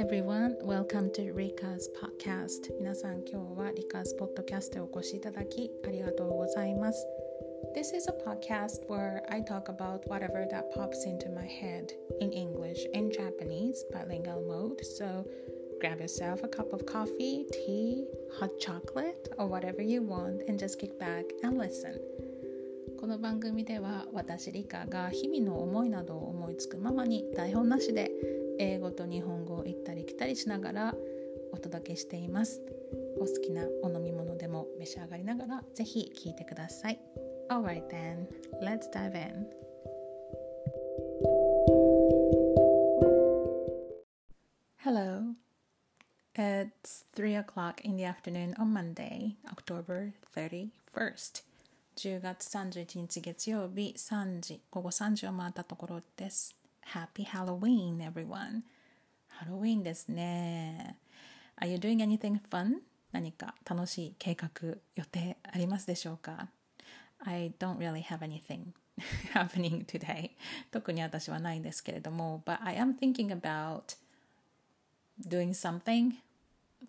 everyone, welcome to Rika's podcast 皆さん今日は Rika's podcast へお越しいただきありがとうございます This is a podcast where I talk about whatever that pops into my head in English and Japanese bilingual mode so grab yourself a cup of coffee, tea, hot chocolate or whatever you want and just kick back and listen この番組では私リカが日々の思いなどを思いつくままに台本なしで 英語と日本語を行ったり来たりしながらお届けしています。お好きなお飲み物でも召し上がりながらぜひ聞いてください。Alright then, let's dive in. Hello It's 3 o'clock in the afternoon on Monday, October 31st 10月31日月曜日3時午後3時を回ったところです。Happy Halloween, everyone! ハロウィンですね。Are you doing anything fun? 何か楽しい計画、予定ありますでしょうか ?I don't really have anything happening today. 特に私はないんですけれども、but I am thinking about doing something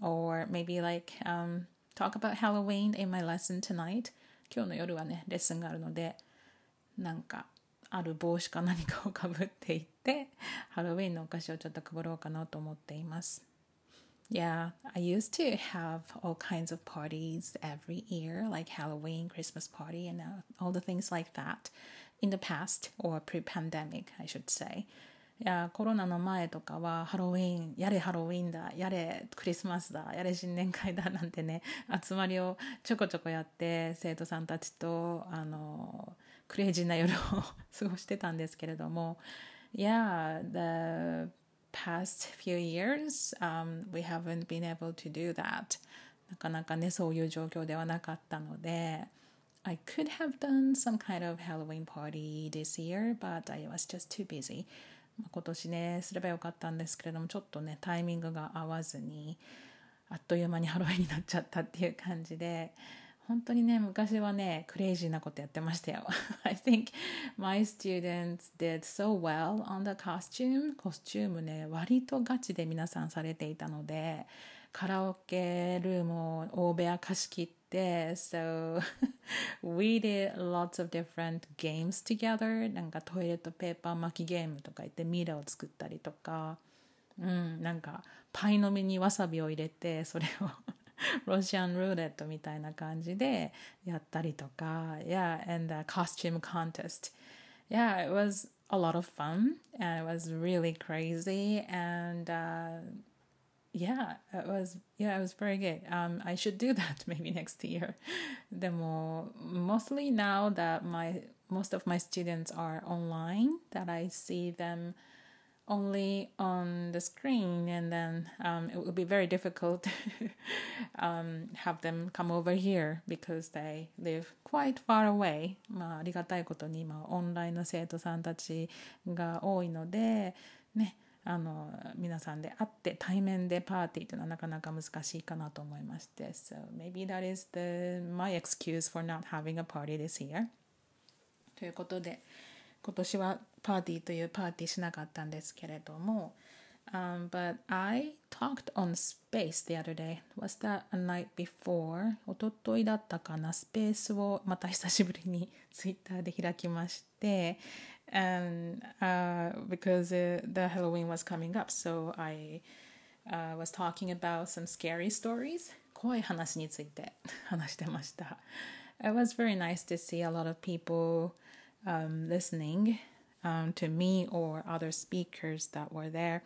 or maybe like、um, talk about Halloween in my lesson tonight. 今日の夜はね、レッスンがあるので、なんか ある帽子か何かをかぶっていってハロウィンのお菓子をちょっと配ろうかなと思っています Yeah, I used to have all kinds of parties every year, like Halloween, Christmas party, and all the things like that in the past or pre pandemic, I should say. いやコロナの前とかはハロウィンやれハロウィンだやれクリスマスだやれ新年会だなんてね集まりをちょこちょこやって生徒さんたちとあのクレイジーな夜を過ごしてたんですけれども Yeah, the past few years、um, we haven't been able to do that なかなかねそういう状況ではなかったので I could have done some kind of Halloween party this year, but I was just too busy. 今年ねすればよかったんですけれどもちょっとねタイミングが合わずにあっという間にハロウィンになっちゃったっていう感じで本当にね昔はねクレイジーなことやってましたよ。I think my students did so well on the costume. コスチュームね割とガチで皆さんされていたのでカラオケルームを大部屋貸し切って so we did lots of different games together. なんかトイレットペーパー巻きゲームとか言ってミイラを作ったりとか。うんなんかパイの実にわさびを入れてそれを ロシアンルーレットみたいな感じでやったりとか Yeah, and the costume contest Yeah, it was a lot of fun and it was really crazy and uh, yeah, it was yeah, it was very good. Um, I should do that maybe next year. でも mostly now that my most of my students are online, that I see them only on the screen and then um, it would be very difficult to um, have them come over here because they live quite far away まあありがたいことに今オンラインの生徒さんたちが多いのでねあの皆さんで会って対面でパーティーというのはなかなか難しいかなと思いまして so maybe that is the my excuse for not having a party this year ということで 今年はパーティーというパーティーしなかったんですけれども、um, but I talked on space the other day. Was that a night before? おとといだったかなスペースをまた久しぶりにツイッターで開きまして、and uh, because the Halloween was coming up, so I uh, was talking about some scary stories. 怖い話について話してました。It was very nice to see a lot of people um, listening um, to me or other speakers that were there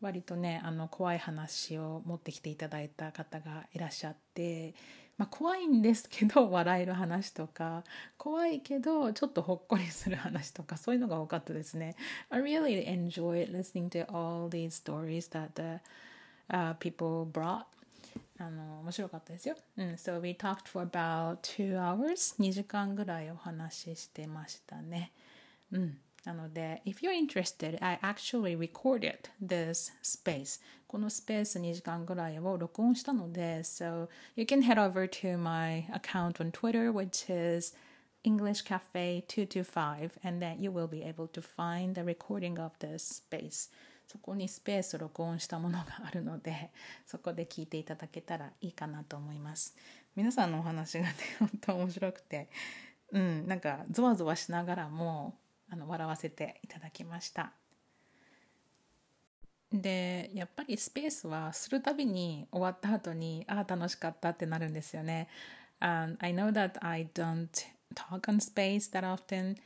割とねあの怖い話を持ってきていただいた方がいらっしゃって、まあ、怖いんですけど笑える話とか怖いけどちょっとほっこりする話とかそういうのが多かったですね。I really enjoyed listening to all these stories that the、uh, people brought あの面白かったですよ。うん、so we talked for about two hours 2時間ぐらいお話ししてましたね。うん。なので、if you're interested, I actually recorded this space. このスペース2時間ぐらいを録音したので、so you can head over to my account on Twitter, which is English Cafe 225, and then you will be able to find the recording of this space. そこにスペース録音したものがあるので そこで聞いていただけたらいいかなと思います。皆さんのお話がね本当面白くて。うんなんかゾワゾワしながらもあの笑わせていただきました。でやっぱりスペースはするたびに終わった後にああ楽しかったってなるんですよね。Um, I know that I don't talk on space that often,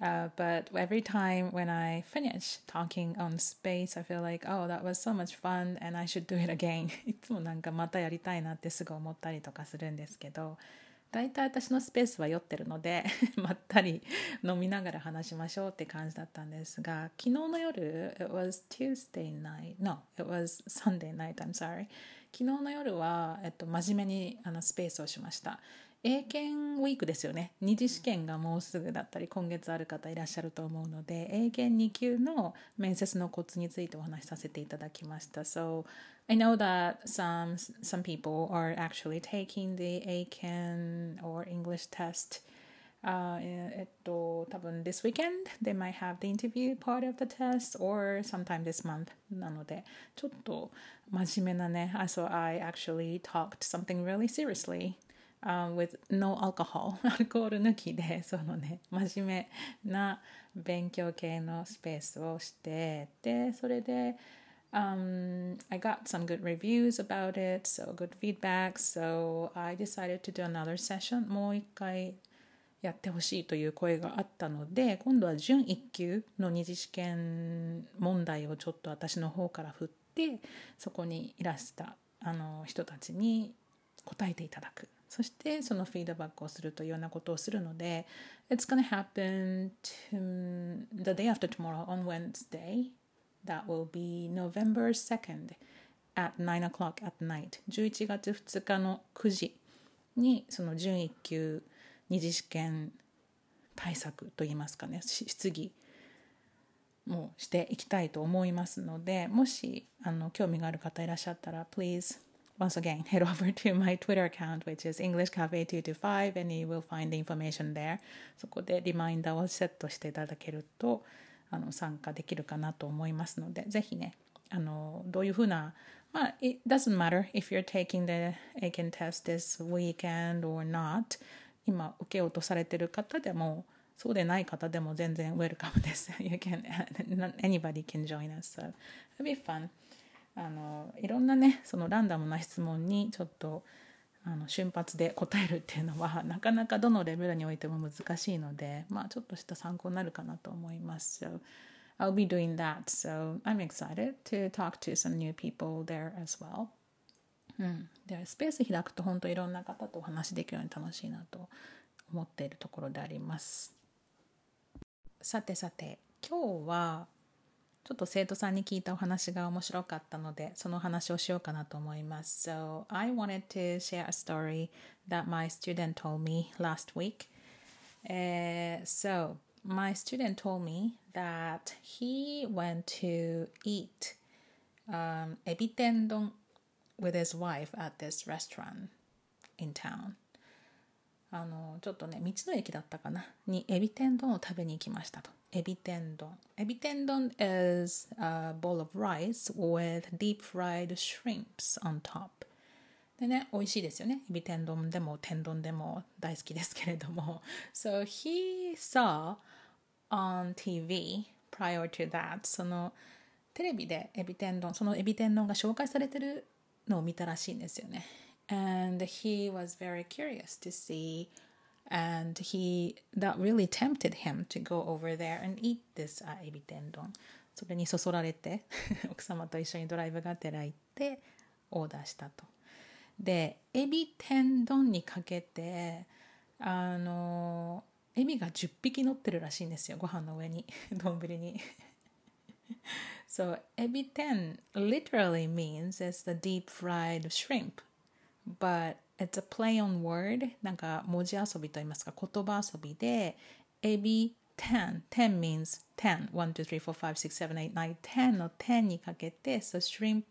uh, but every time when I finish talking on space, I feel like, oh, that was so much fun and I should do it again. いつもなんかまたやりたいなってすぐ思ったりとかするんですけど、大体私のスペースは酔ってるのでまったり飲みながら話しましょうって感じだったんですが昨日の夜 it was Tuesday night no it was Sunday night I'm sorry 昨日の夜は、えっと、真面目にあのスペースをしました英検ウィークですよね二次試験がもうすぐだったり今月ある方いらっしゃると思うので英検2級の面接のコツについてお話しさせていただきました So I know that some some people are actually taking the ACAN or English test. Uh, えっと多分 this weekend they might have the interview part of the test or sometime this month なのでちょっと真面目なね so I actually talked something really seriously uh, with no alcohol アルコール抜きでそのね真面目な勉強系のスペースをしてでそれで Um, I got some good reviews about it, so good feedback. So I decided to do another session. もう一回やってほしいという声があったので、今度は準1級の二次試験問題をちょっと私の方から振って、そこにいらしたあの人たちに答えていただく。そしてそのフィードバックをするというようなことをするので、It's gonna happen to the day after tomorrow on Wednesday. That will be November 2nd at 9 o'clock at night 11月2日の9時にその準1級二次試験対策といいますかね質疑もしていきたいと思いますのでもしあの興味がある方いらっしゃったら please once again head over to my Twitter account which is EnglishCafe225 and you will find the information there そこでリマインダーをセットしていただけるとあの参加できるかなと思いますのでぜひねあのどういうふうなまあ it doesn't matter if you're taking the ACAN test this weekend or not 今受けようとされてる方でもそうでない方でも全然ウェルカムです you can anybody can join us so it'll be fun あのいろんなねそのランダムな質問にちょっとあの瞬発で答えるっていうのは なかなかどのレベルにおいても難しいので、まあ、ちょっとした参考になるかなと思います。So I'll be doing that. So I'm excited to talk to some new people there as well. うん、でスペース開くと本当いろんな方とお話できるように楽しいなと思っているところであります。さてさて今日はちょっと生徒さんに聞いたお話が面白かったので、その話をしようかなと思います。So, I wanted to share a story that my student told me last week. Uh, so, my student told me that he went to eat um, ebi tendon with his wife at this restaurant in town. あのちょっとね道の駅だったかなにエビ天丼を食べに行きましたとエビ天丼エビ天丼 is a bowl of rice with deep fried shrimps on top でね美味しいですよねエビ天丼でも天丼でも大好きですけれども so he saw on TV prior to that そのテレビでエビ天丼そのエビ天丼が紹介されてるのを見たらしいんですよね and he was very curious to see and he that really tempted him to go over there and eat this、uh, エビ天丼それにそそられて奥様と一緒にドライブがてら行ってオーダーしたとでエビ天丼にかけてあのエビが10匹乗ってるらしいんですよご飯の上に丼に so エビ天 literally means it's the deep fried shrimp but it's a play on word なんか文字遊びと言いますか言葉遊びでエビ10 10 means 10 1 2 3 4 5 6 7 8 9 10の10にかけて so shrimp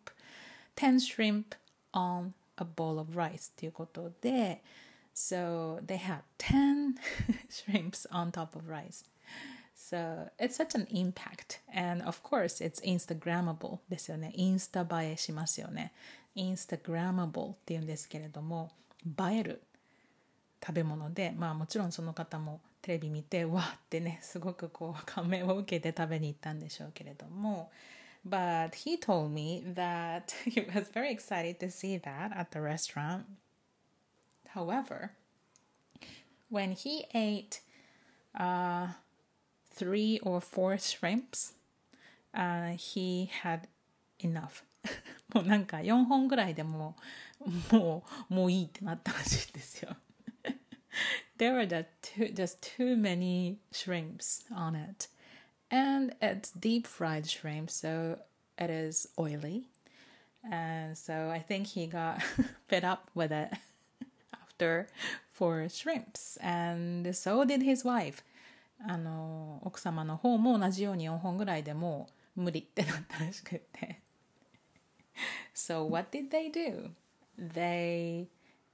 10 shrimp on a bowl of rice ということで so they had 10 shrimps on top of rice So it's such an impact. And of course, it's Instagrammable ですよね。インスタ映えしますよね。Instagrammable っていうんですけれども、映える食べ物で、まあもちろんその方もテレビ見て、わーってね、すごくこう感銘を受けて食べに行ったんでしょうけれども、But he told me that he was very excited to see that at the restaurant. However, when he ate uh, three or four shrimps, uh, he had enough. もうなんか4本ぐらいでももうもういいってなったらしいですよ。There were just too, just too many shrimps on it. And it's deep fried shrimp, so it is oily. And so I think he got fed up with it after four shrimps. And so did his wife. あの奥様の方も同じように4本ぐらいでもう無理ってなったらしくて So what did they do? They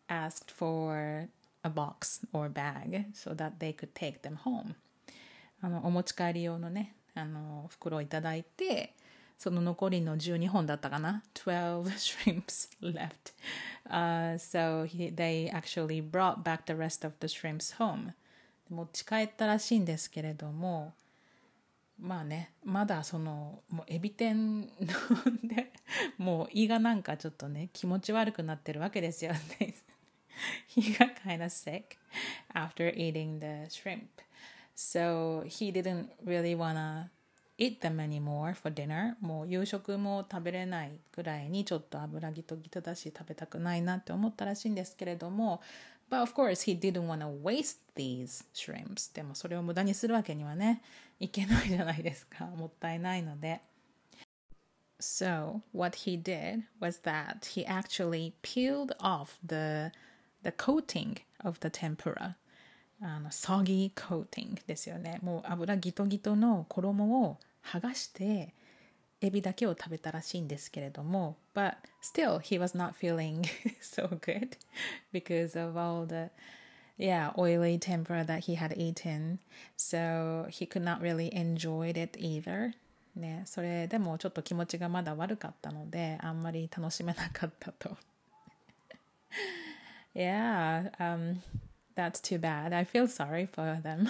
asked for a box or bag so that they could take them home あのお持ち帰り用のねあの袋をいただいてその残りの12本だったかな12 shrimps left、uh, so he, they actually brought back the rest of the shrimps home 持ち帰ったらしいんですけれどもまあねまだそのもうエビ天でもう胃がなんかちょっとね気持ち悪くなってるわけですよね。He got kind of sick after eating the shrimp. So he didn't really wanna eat them anymore for dinner. もう夕食も食べれないぐらいにちょっと油ギトギトだし食べたくないなって思ったらしいんですけれども But of course he didn't want to waste these shrimps でもそれを無駄にするわけにはねいけないじゃないですかもったいないので So what he did was that he actually peeled off the the coating of the tempura あの soggy coating ですよねもう油ギトギトの衣を剥がしてエビだけを食べたらしいんですけれども but still he was not feeling so good because of all the yeah oily tempura that he had eaten so he could not really enjoy it either ねそれでもちょっと気持ちがまだ悪かったのであんまり楽しめなかったと yeah um that's too bad I feel sorry for them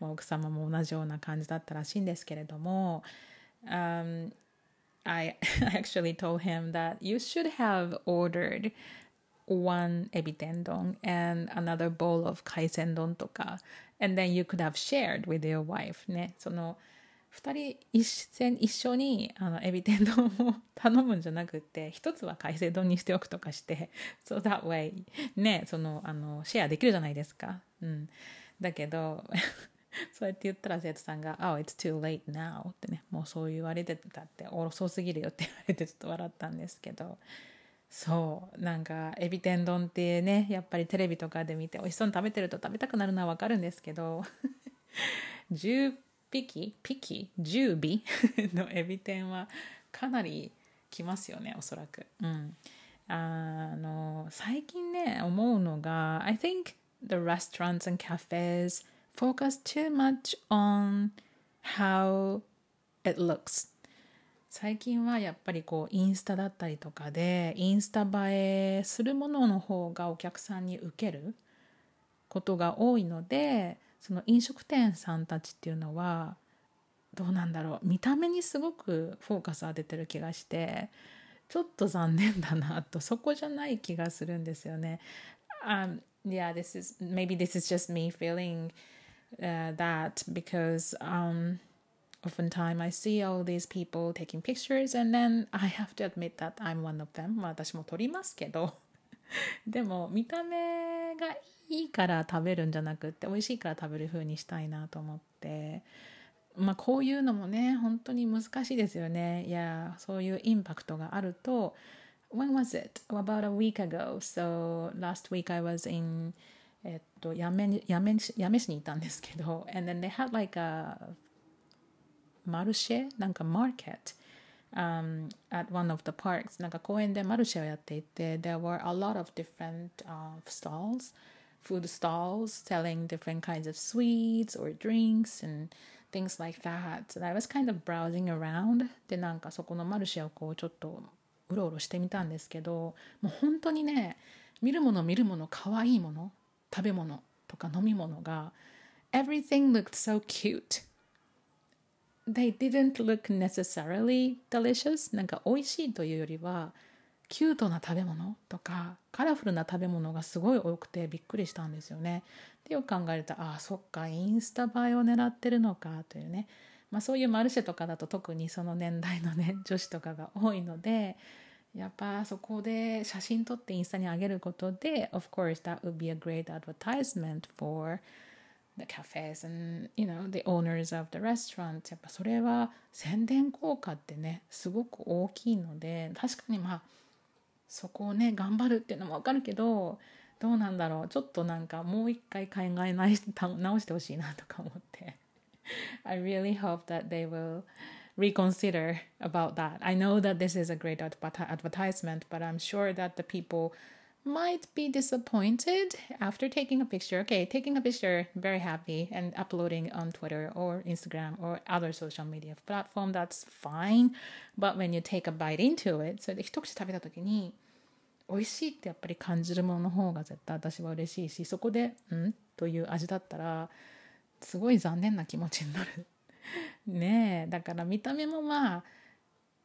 奥様も同じような感じだったらしいんですけれども um, I actually told him that you should have ordered one ebi tendon and another bowl of kaisendon とか and then you could have shared with your wife ねその2人一緒一緒にあのエビ天丼を頼むんじゃなくて一つは海鮮丼にしておくとかして so that way ねそのあのシェアできるじゃないですか、うん、だけど そうやって言ったら生徒さんが「Oh, it's too late now」ってねもうそう言われてたって遅すぎるよって言われてちょっと笑ったんですけどそうなんかエビ天丼ってねやっぱりテレビとかで見て美味しそうに食べてると食べたくなるのは分かるんですけど 10匹？匹10尾？のエビ天はかなりきますよねおそらく。うん。あの最近ね思うのが I think the restaurants and cafes focus too much on how it looks 最近はやっぱりこうインスタだったりとかでインスタ映えするものの方がお客さんに受けることが多いのでその飲食店さんたちっていうのはどうなんだろう見た目にすごくフォーカス当ててる気がしてちょっと残念だなとそこじゃない気がするんですよね。Um, yeah, this is maybe this is just me feeling uh, that because um, oftentimes I see all these people taking pictures and then I have to admit that I'm one of them まあ私も撮りますけどでも見た目がいいから食べるんじゃなくって美味しいから食べる風にしたいなと思ってまあこういうのもね本当に難しいですよねいやそういうインパクトがあると When was it? About a week ago. So last week I was in えっと、八女八女八女市にいたんですけど and then they had like a マルシェなんか market um, at one of the parks なんか公園でマルシェをやっていて there were a lot of different、uh, stalls food stalls selling different kinds of sweets or drinks and things like that. So I was kind of browsing around でなんかそこのマルシェをこうちょっとうろうろしてみたんですけどもう本当にね見るもの見るもの可愛いもの食べ物とか飲み物が everything looked so cute. They didn't look necessarily delicious. なんか美味しいというよりはキュートな食べ物とかカラフルな食べ物がすごい多くてびっくりしたんですよね。でよく考えるとああそっかインスタ映えを狙ってるのかというね、まあ、そういうマルシェとかだと特にその年代のね女子とかが多いのでやっぱそこで写真撮ってインスタに上げることで of course that would be a great advertisement for the cafes and you know the owners of the restaurant やっぱそれは宣伝効果ってねすごく大きいので確かにまあそこをね頑張るっていうのもわかるけどどうなんだろうちょっとなんかもう一回考え直してほしいなとか思って I really hope that they will reconsider about that I know that this is a great advertisement but I'm sure that the people might be disappointed after taking a picture. Okay, taking a picture, very happy, and uploading on Twitter or Instagram or other social media platform, that's fine. But when you take a bite into it, それで一口食べた時に、美味しいってやっぱり感じるものの方が絶対私は嬉しいし、そこで、んという味だったら、すごい残念な気持ちになる。 ねえ、だから見た目もまあ、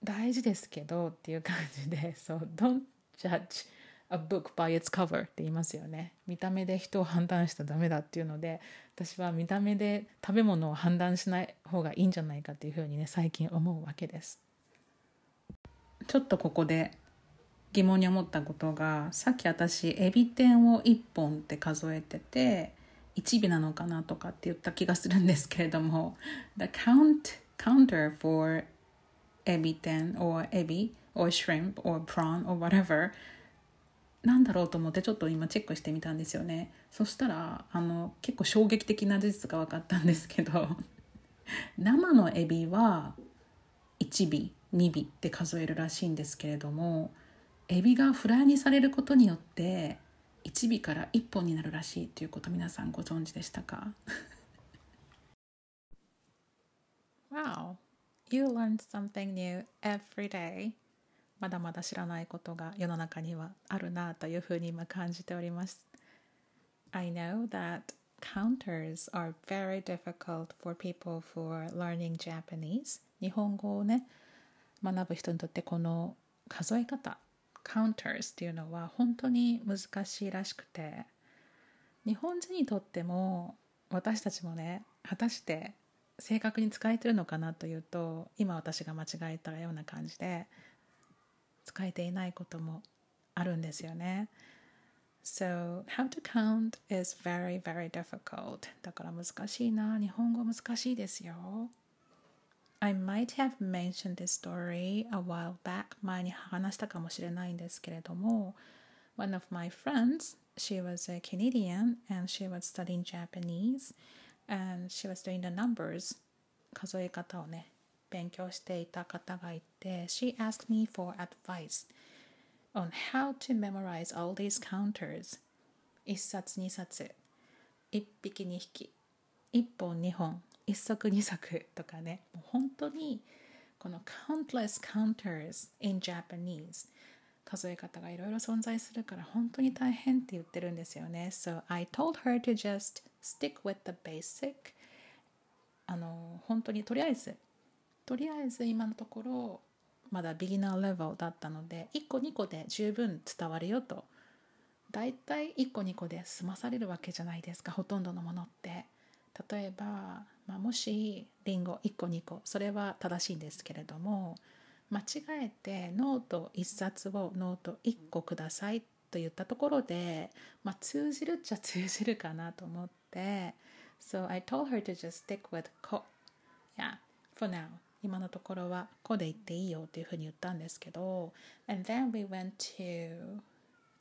大事ですけどっていう感じで、そう、don't judge a book by its cover って言いますよね。見た目で人を判断しちゃダメだっていうので私は見た目で食べ物を判断しない方がいいんじゃないかっていうふうにね最近思うわけです。ちょっとここで疑問に思ったことがさっき私エビ天を1本って数えてて1尾なのかなとかって言った気がするんですけれども The count counter for エビ天 or エビ or shrimp or prawn or whatever なんだろうと思ってちょっと今チェックしてみたんですよね。そしたらあの結構衝撃的な事実が分かったんですけど 生のエビは1尾2尾って数えるらしいんですけれどもエビがフライにされることによって1尾から1本になるらしいということ皆さんご存知でしたか Wow, you learned something new every day. まだまだ知らないことが世の中にはあるなというふうに今感じております。I know that counters are very difficult for people who are learning Japanese. 日本語をね、学ぶ人にとってこの数え方、counters っていうのは本当に難しいらしくて、日本人にとっても私たちもね、果たして正確に使えてるのかなというと、今私が間違えたような感じで、使えていないこともあるんですよね。So, how to count is very, very difficult. だから難しいな。日本語難しいですよ。I might have mentioned this story a while back. 前に話したかもしれないんですけれども、One of my friends, she was a Canadian and she was studying Japanese and she was doing the numbers 数え方をね勉強していた方がいて She asked me for advice on how to memorize all these counters 一冊二冊一匹二匹一本二本 一足二足とかね。もう本当にこの countless counters in Japanese 数え方がいろいろ存在するから本当に大変って言ってるんですよね。So I told her to just stick with the basic あの本当にとりあえずとりあえず今のところまだビギナーレベルだったので1個2個で十分伝わるよと。だいたい1個2個で済まされるわけじゃないですかほとんどのものって。例えば、まあ、もしリンゴ1個2個それは正しいんですけれども間違えてノート1冊をノート1個くださいと言ったところで、まあ、通じるっちゃ通じるかなと思って So I told her to just stick with こ Yeah, for now 今のところはこで行っていいよっていうふうに言ったんですけど and then we went to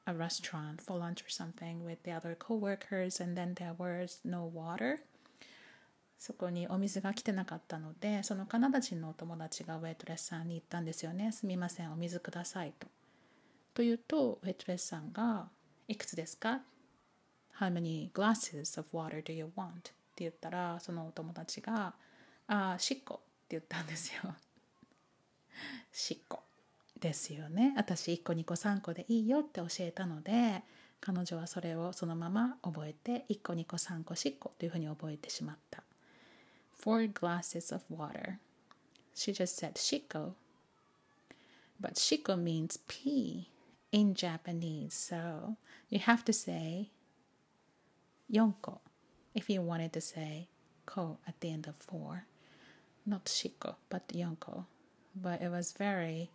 a restaurant for lunch or something with the other coworkers and then there was no water そこにお水が来てなかったのでそのカナダ人のお友達がウェイトレスさんに言ったんですよねすみませんお水くださいと。というとウェイトレスさんがいくつですか？How many glasses of water do you want? って言ったらそのお友達がああしっこって言ったんですよ。しっこ。ですよね私1個2個3個でいいよって教えたので彼女はそれをそのまま覚えて1個2個3個しっこというふうに覚えてしまった。Four glasses of water She just said shiko but shiko means pee in Japanese so you have to say yonko if you wanted to say ko at the end of four not shiko but yonko. but it was very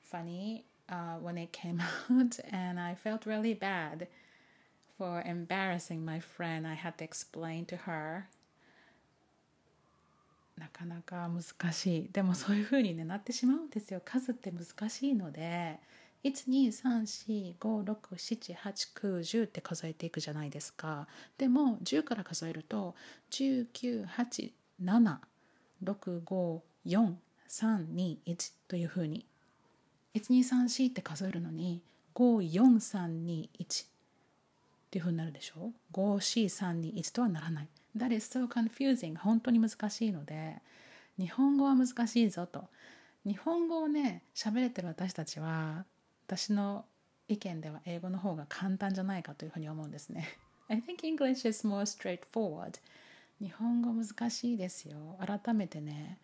funny uh, when it came out, and I felt really bad for embarrassing my friend. I had to explain to her. なかなか難しい。でもそういう風に、ね、なってしまうんですよ。数って難しいので、12345678910って数えていくじゃないですか。でも10から数えると1987654 321というふうに1234って数えるのに54321っていうふうになるでしょ？54321とはならない That is so confusing. 本当に難しいので日本語は難しいぞと。日本語をね喋れてる私たちは私の意見では英語の方が簡単じゃないかというふうに思うんですね。I think English is more straightforward. 日本語難しいですよ。改めてね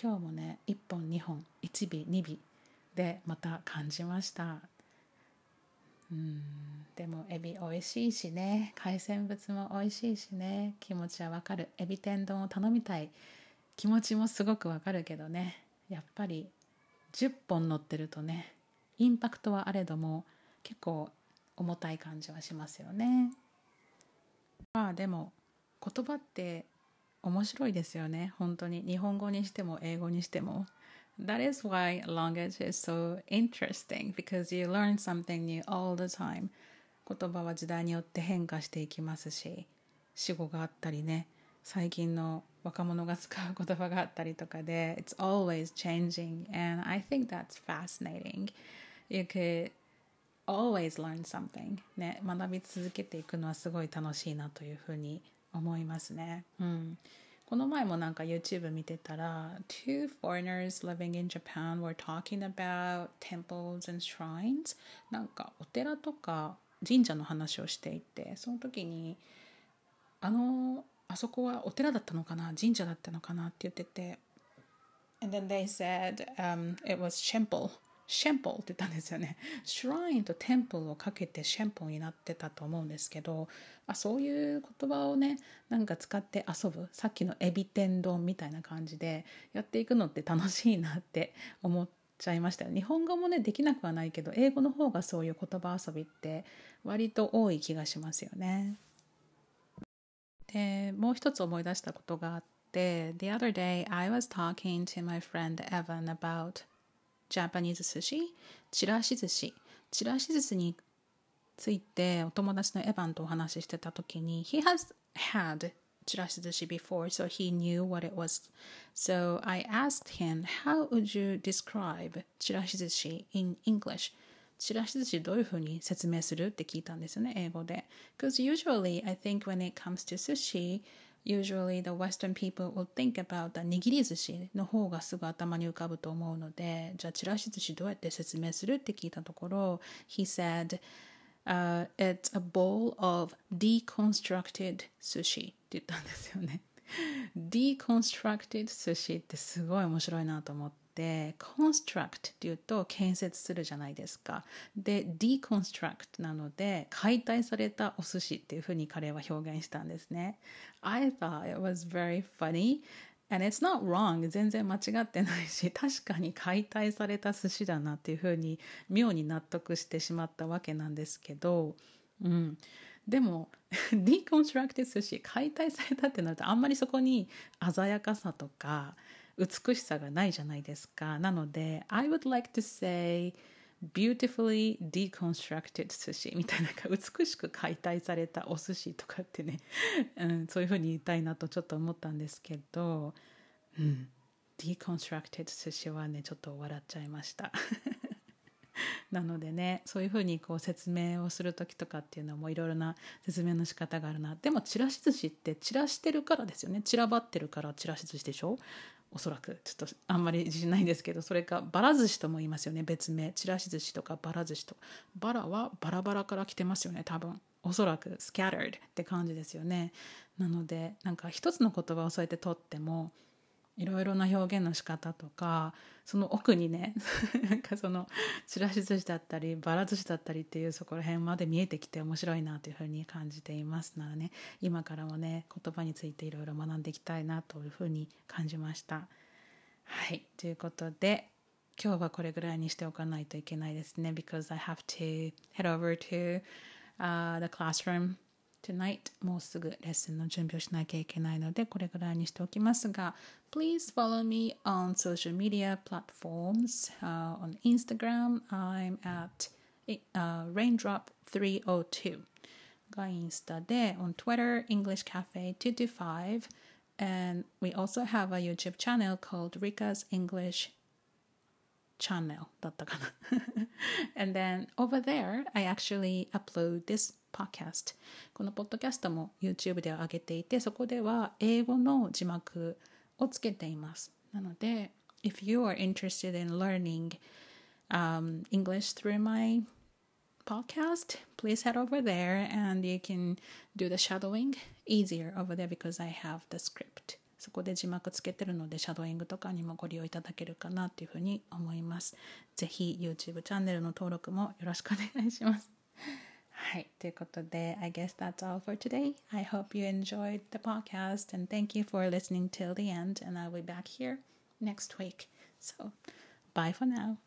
今日もね1本2本1尾2尾でまた感じました。うん。でもエビ美味しいしね。海鮮物も美味しいしね。気持ちはわかる。エビ天丼を頼みたい気持ちもすごくわかるけどね。やっぱり10本乗ってるとねインパクトはあれども結構重たい感じはしますよね。まあでも言葉って面白いですよね。本当に。日本語にしても英語にしても。That is why language is so interesting because you learn something new all the time 言葉は時代によって変化していきますし死語があったりね最近の若者が使う言葉があったりとかで It's always changing and I think that's fascinating You could always learn something ね学び続けていくのはすごい楽しいなというふうに思いますね。うん。この前もなんか YouTube 見てたら Two foreigners living in Japan were talking about temples and shrines なんかお寺とか神社の話をしていてその時にあのあそこはお寺だったのかな神社だったのかなって言ってて And then they said、um, it was temple シェンポって言ったんですよね。シュラインとテンプルをかけてシェンポルになってたと思うんですけど、あそういう言葉をね、なんか使って遊ぶ。さっきのエビ天丼みたいな感じでやっていくのって楽しいなって 思っちゃいました。日本語もね、できなくはないけど、英語の方がそういう言葉遊びって割と多い気がしますよね。で、もう一つ思い出したことがあって、The other day I was talking to my friend Evan about Japanese sushi ちらし寿司ちらし寿司についてお友達のエヴァンとお話ししてた時に He has had ちらし寿司 before so he knew what it was so I asked him how would you describe ちらし寿司 in English ちらし寿司どういうふうに説明するって聞いたんですよね英語で because usually I think when it comes to sushi usually the Western people will think about the 握り寿司の方がすぐ頭に浮かぶと思うので、じゃあちらし寿司どうやって説明するって聞いたところ、he said, uh, it's a bowl of deconstructed sushi って言ったんですよね。deconstructed sushi ってすごい面白いなと思って。で construct っていうと建設するじゃないですか。で deconstruct なので解体されたお寿司っていうふうに彼は表現したんですね。I thought it was very funny and it's not wrong. 全然間違ってないし 確かに解体された寿司だなっていうふうに妙に納得してしまったわけなんですけど。うん。でも deconstructed 寿司解体されたってなるとあんまりそこに鮮やかさとか美しさがないじゃないですか。なので、I would like to say beautifully deconstructed 寿司みたいな美しく解体されたお寿司とかってね、うん、そういうふうに言いたいなとちょっと思ったんですけど、うん、deconstructed 寿司はねちょっと笑っちゃいました。なのでねそういうふうにこう説明をする時とかっていうのもいろいろな説明の仕方があるな。でもちらし寿司って散らしてるからですよね。散らばってるからちらし寿司でしょ？おそらく。ちょっとあんまり自信ないんですけどそれかバラ寿司とも言いますよね。別名。ちらし寿司とかバラ寿司と。バラはバラバラから来てますよね多分。おそらく。scattered って感じですよね。なのでなんか一つの言葉をそうやって取ってもいろいろな表現の仕方とかその奥にね なんかそのちらし寿司だったりばら寿司だったりっていうそこら辺まで見えてきて面白いなというふうに感じていますならね今からもね言葉についていろいろ学んでいきたいなというふうに感じました。はいということで今日はこれぐらいにしておかないといけないですね because I have to head over to、uh, the classroom. tonight もうすぐレッスンの準備をしなきゃいけないのでこれぐらいにしておきますが please follow me on social media platforms、uh, on Instagram I'm at、uh, raindrop302 がインスタで on Twitter English Cafe 225 and we also have a YouTube channel called Rika's English channel だったかな and then over there I actually upload this podcast このポッドキャストも YouTube で上げていてそこでは英語の字幕をつけていますなので if you are interested in learning um, English through my podcast please head over there and you can do the shadowing easier over there because I have the script そこで字幕つけてるのでシャドーイングとかにもご利用いただけるかなというふうに思います。ぜひ YouTube チャンネルの登録もよろしくお願いします。はい。ということで、I guess that's all for today. I hope you enjoyed the podcast and thank you for listening till the end. And I'll be back here next week. So, bye for now.